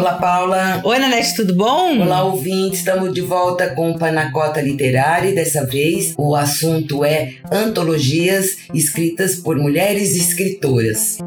Olá, Paula. Oi, Nanete, tudo bom? Olá, ouvintes. Estamos de volta com Panacota Literária e dessa vez o assunto é antologias escritas por mulheres escritoras.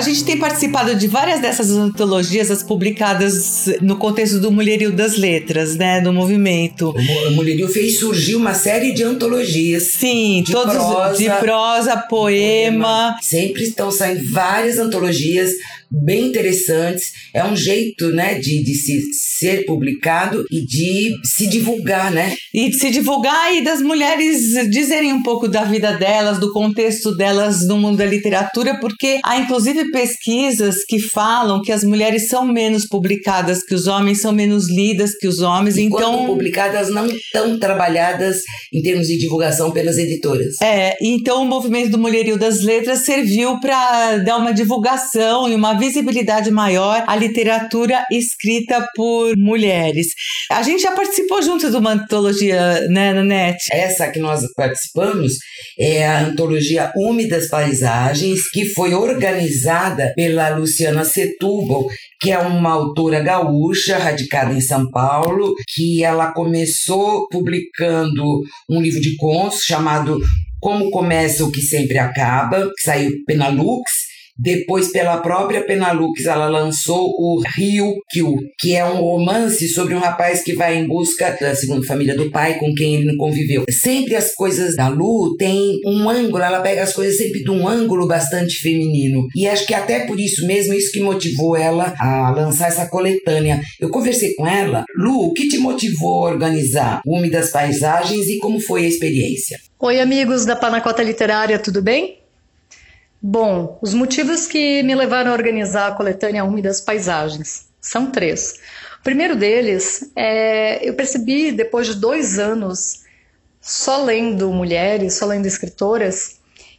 A gente tem participado de várias dessas antologias, as publicadas no contexto do Mulherio das Letras, né? Do movimento. O Mulherio fez surgir uma série de antologias. Sim, de todos prosa, de prosa, poema. poema. Sempre estão saindo várias antologias bem interessantes. É um jeito, né, de, de se ser publicado e de se divulgar, né? E de se divulgar e das mulheres dizerem um pouco da vida delas, do contexto delas no mundo da literatura, porque há inclusive pesquisas que falam que as mulheres são menos publicadas que os homens, são menos lidas que os homens. E então, publicadas não tão trabalhadas em termos de divulgação pelas editoras. É, então o movimento do Mulherio das Letras serviu para dar uma divulgação e uma visibilidade maior à literatura escrita por mulheres. A gente já participou junto de uma antologia, né, Nanete? Essa que nós participamos é a antologia Úmidas Paisagens, que foi organizada pela Luciana Setúbal, que é uma autora gaúcha, radicada em São Paulo, que ela começou publicando um livro de contos chamado Como Começa o que Sempre Acaba, que saiu Penalux, depois, pela própria Penalux, ela lançou o Rio Kill, que é um romance sobre um rapaz que vai em busca da segunda família do pai com quem ele não conviveu. Sempre as coisas da Lu têm um ângulo, ela pega as coisas sempre de um ângulo bastante feminino. E acho que até por isso mesmo, isso que motivou ela a lançar essa coletânea. Eu conversei com ela, Lu, o que te motivou a organizar Úmidas Paisagens e como foi a experiência? Oi, amigos da Panacota Literária, tudo bem? Bom, os motivos que me levaram a organizar a coletânea Úmidas Paisagens são três. O primeiro deles é eu percebi depois de dois anos só lendo mulheres, só lendo escritoras,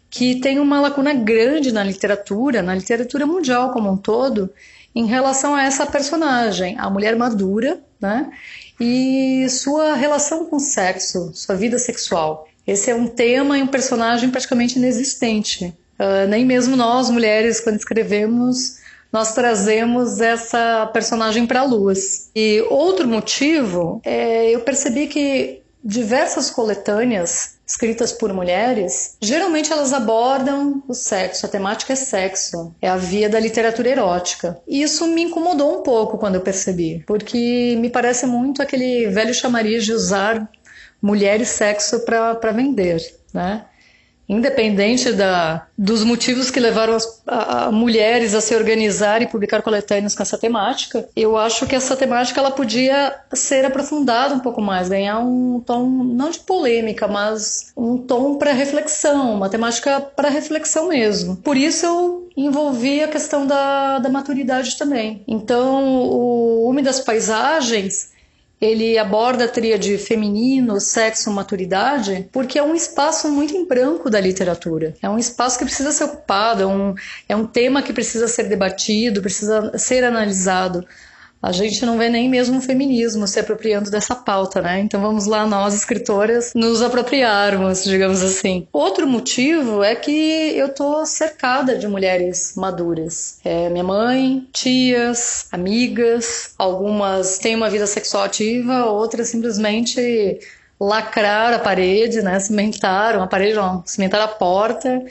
que tem uma lacuna grande na literatura, na literatura mundial como um todo, em relação a essa personagem, a mulher madura, né? E sua relação com o sexo, sua vida sexual. Esse é um tema e um personagem praticamente inexistente Uh, nem mesmo nós, mulheres, quando escrevemos, nós trazemos essa personagem para a luz. E outro motivo é eu percebi que diversas coletâneas escritas por mulheres, geralmente elas abordam o sexo, a temática é sexo, é a via da literatura erótica. E isso me incomodou um pouco quando eu percebi, porque me parece muito aquele velho chamariz de usar mulher e sexo para vender, né? Independente da, dos motivos que levaram as a, a mulheres a se organizar e publicar coletâneas com essa temática, eu acho que essa temática ela podia ser aprofundada um pouco mais, ganhar um tom não de polêmica, mas um tom para reflexão, uma temática para reflexão mesmo. Por isso eu envolvi a questão da, da maturidade também. Então, o Úmidas das Paisagens ele aborda a tríade feminino, sexo, maturidade, porque é um espaço muito em branco da literatura. É um espaço que precisa ser ocupado, é um, é um tema que precisa ser debatido, precisa ser analisado a gente não vê nem mesmo o feminismo se apropriando dessa pauta, né? Então vamos lá, nós escritoras, nos apropriarmos, digamos assim. Outro motivo é que eu tô cercada de mulheres maduras. É, minha mãe, tias, amigas, algumas têm uma vida sexual ativa, outras simplesmente lacraram a parede, né? Cimentaram a parede, não, cimentaram a porta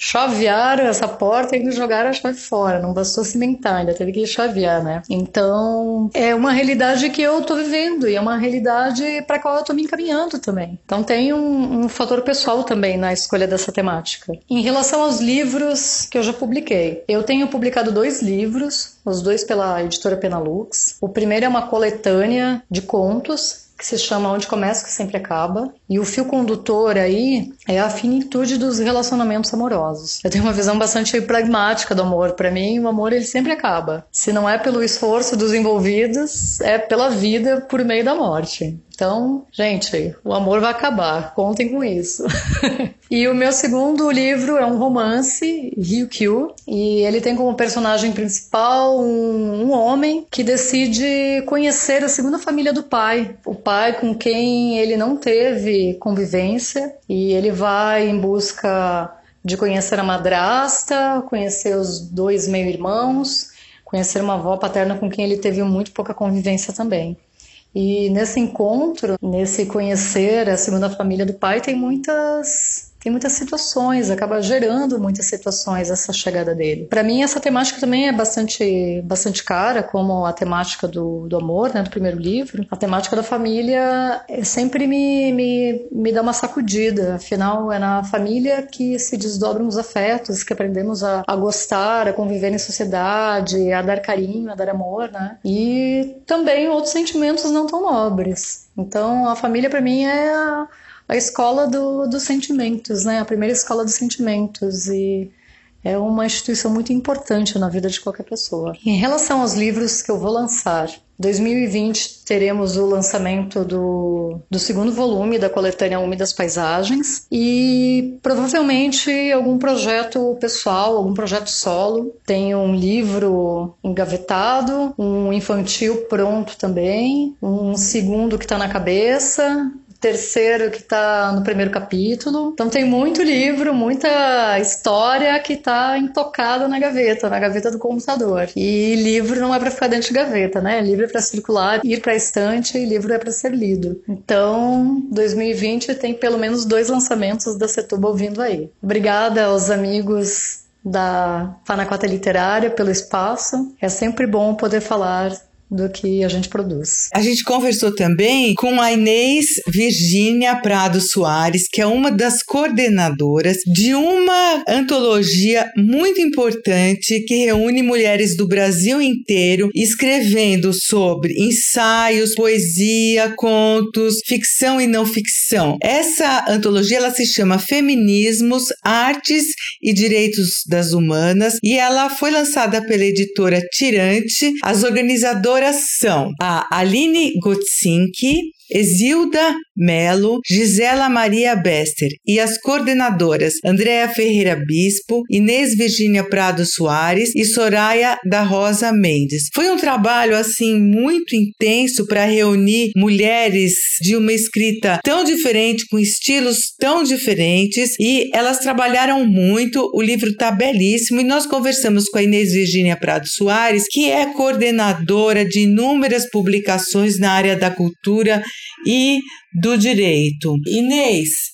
chavearam essa porta e jogaram a chave fora. Não bastou cimentar, ainda teve que chavear, né? Então, é uma realidade que eu tô vivendo e é uma realidade para qual eu tô me encaminhando também. Então, tem um, um, fator pessoal também na escolha dessa temática. Em relação aos livros que eu já publiquei, eu tenho publicado dois livros, os dois pela editora Penalux. O primeiro é uma coletânea de contos que se chama Onde Começa que Sempre Acaba. E o fio condutor aí é a finitude dos relacionamentos amorosos. Eu tenho uma visão bastante pragmática do amor. Para mim, o amor ele sempre acaba. Se não é pelo esforço dos envolvidos, é pela vida por meio da morte. Então, gente, o amor vai acabar, contem com isso. e o meu segundo livro é um romance, Ryukyu, e ele tem como personagem principal um, um homem que decide conhecer a segunda família do pai, o pai com quem ele não teve convivência, e ele vai em busca de conhecer a madrasta, conhecer os dois meio-irmãos, conhecer uma avó paterna com quem ele teve muito pouca convivência também. E nesse encontro, nesse conhecer a segunda família do pai, tem muitas tem muitas situações, acaba gerando muitas situações essa chegada dele. Para mim, essa temática também é bastante, bastante cara, como a temática do, do amor, né, do primeiro livro. A temática da família sempre me, me, me dá uma sacudida, afinal, é na família que se desdobram os afetos, que aprendemos a, a gostar, a conviver em sociedade, a dar carinho, a dar amor, né? E também outros sentimentos não tão nobres. Então, a família para mim é a a escola do, dos sentimentos, né? A primeira escola dos sentimentos e é uma instituição muito importante na vida de qualquer pessoa. Em relação aos livros que eu vou lançar, 2020 teremos o lançamento do, do segundo volume da coletânea Úmidas Paisagens e provavelmente algum projeto pessoal, algum projeto solo. Tenho um livro engavetado, um infantil pronto também, um segundo que está na cabeça, terceiro que está no primeiro capítulo. Então tem muito livro, muita história que está intocada na gaveta, na gaveta do computador. E livro não é para ficar dentro de gaveta, né? Livro é para circular, ir para estante e livro é para ser lido. Então, 2020 tem pelo menos dois lançamentos da Setúbal vindo aí. Obrigada aos amigos da Panacota Literária pelo espaço. É sempre bom poder falar do que a gente produz. A gente conversou também com a Inês Virgínia Prado Soares, que é uma das coordenadoras de uma antologia muito importante que reúne mulheres do Brasil inteiro escrevendo sobre ensaios, poesia, contos, ficção e não ficção. Essa antologia ela se chama Feminismos, Artes e Direitos das Humanas e ela foi lançada pela editora Tirante. As organizadoras são a Aline Gotzinski, Exilda Melo, Gisela Maria Bester e as coordenadoras Andréa Ferreira Bispo, Inês Virgínia Prado Soares e Soraya da Rosa Mendes. Foi um trabalho assim muito intenso para reunir mulheres de uma escrita tão diferente, com estilos tão diferentes e elas trabalharam muito. O livro está belíssimo e nós conversamos com a Inês Virgínia Prado Soares, que é coordenadora de inúmeras publicações na área da cultura e do direito. Inês,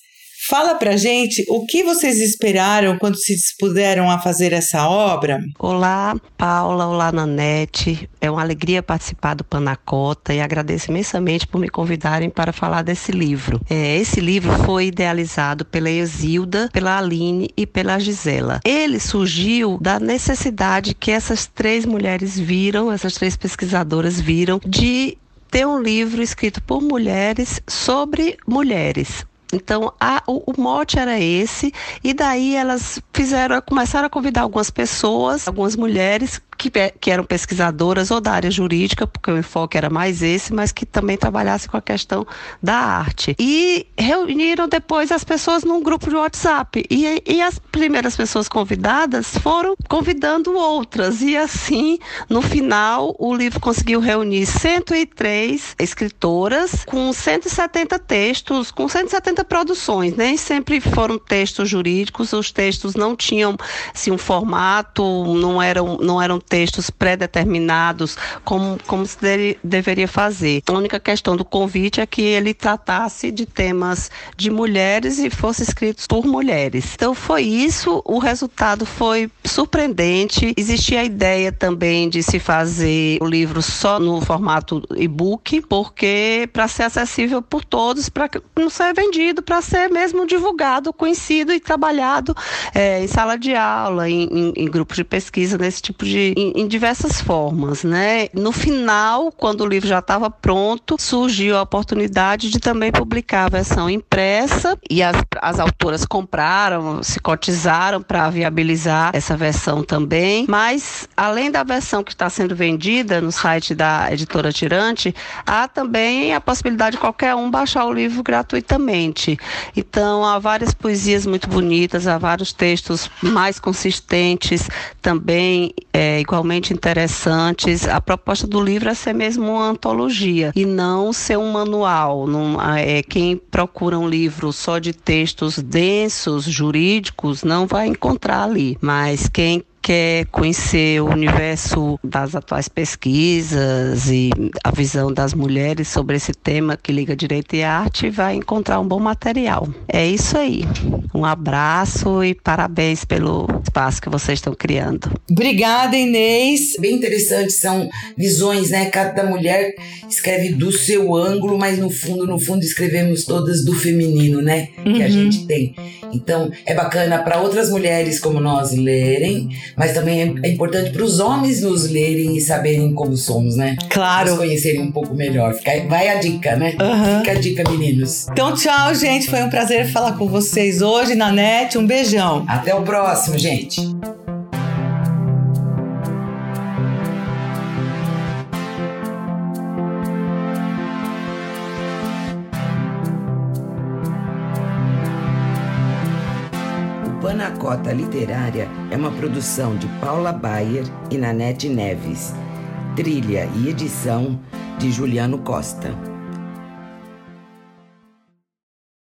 Fala pra gente o que vocês esperaram quando se dispuseram a fazer essa obra. Olá, Paula, olá, Nanete. É uma alegria participar do Panacota e agradeço imensamente por me convidarem para falar desse livro. É, esse livro foi idealizado pela Exilda, pela Aline e pela Gisela. Ele surgiu da necessidade que essas três mulheres viram, essas três pesquisadoras viram, de ter um livro escrito por mulheres sobre mulheres. Então, a, o, o, mote era esse, e daí elas fizeram, começaram a convidar algumas pessoas, algumas mulheres que, que eram pesquisadoras ou da área jurídica, porque o enfoque era mais esse, mas que também trabalhassem com a questão da arte. E reuniram depois as pessoas num grupo de WhatsApp. E, e as primeiras pessoas convidadas foram convidando outras. E assim, no final, o livro conseguiu reunir 103 escritoras com 170 textos, com 170 produções. Nem sempre foram textos jurídicos, os textos não tinham assim, um formato, não eram, não eram textos pré-determinados, como, como se dele, deveria fazer. A única questão do convite é que ele tratasse de temas de mulheres e fosse escrito por mulheres. Então foi isso, o resultado foi surpreendente. Existia a ideia também de se fazer o livro só no formato e-book, porque para ser acessível por todos, para não ser vendido, para ser mesmo divulgado, conhecido e trabalhado é, em sala de aula, em, em, em grupos de pesquisa, nesse tipo de, em, em diversas formas, né? No final, quando o livro já estava pronto, surgiu a oportunidade de também publicar a versão impressa e as, as autoras compraram, se cotizaram para viabilizar essa versão também. Mas, além da versão que está sendo vendida no site da editora Tirante, há também a possibilidade de qualquer um baixar o livro gratuitamente. Então, há várias poesias muito bonitas, há vários textos mais consistentes, também é, igualmente interessantes. A proposta do livro é ser mesmo uma antologia e não ser um manual. Não, é, quem procura um livro só de textos densos, jurídicos, não vai encontrar ali. Mas quem quer conhecer o universo das atuais pesquisas e a visão das mulheres sobre esse tema que liga direito e arte, vai encontrar um bom material. É isso aí. Um abraço e parabéns pelo espaço que vocês estão criando. Obrigada, Inês. Bem interessante, são visões, né? Cada mulher escreve do seu ângulo, mas no fundo, no fundo, escrevemos todas do feminino, né? Que uhum. a gente tem. Então, é bacana para outras mulheres como nós lerem, mas também é, é importante para os homens nos lerem e saberem como somos, né? Claro. Nos conhecerem um pouco melhor. Fica, vai a dica, né? Uhum. Fica a dica, meninos. Então, tchau, gente. Foi um prazer falar com vocês hoje na net. Um beijão. Até o próximo, gente. Panacota Literária é uma produção de Paula Bayer e Nanete Neves. Trilha e edição de Juliano Costa.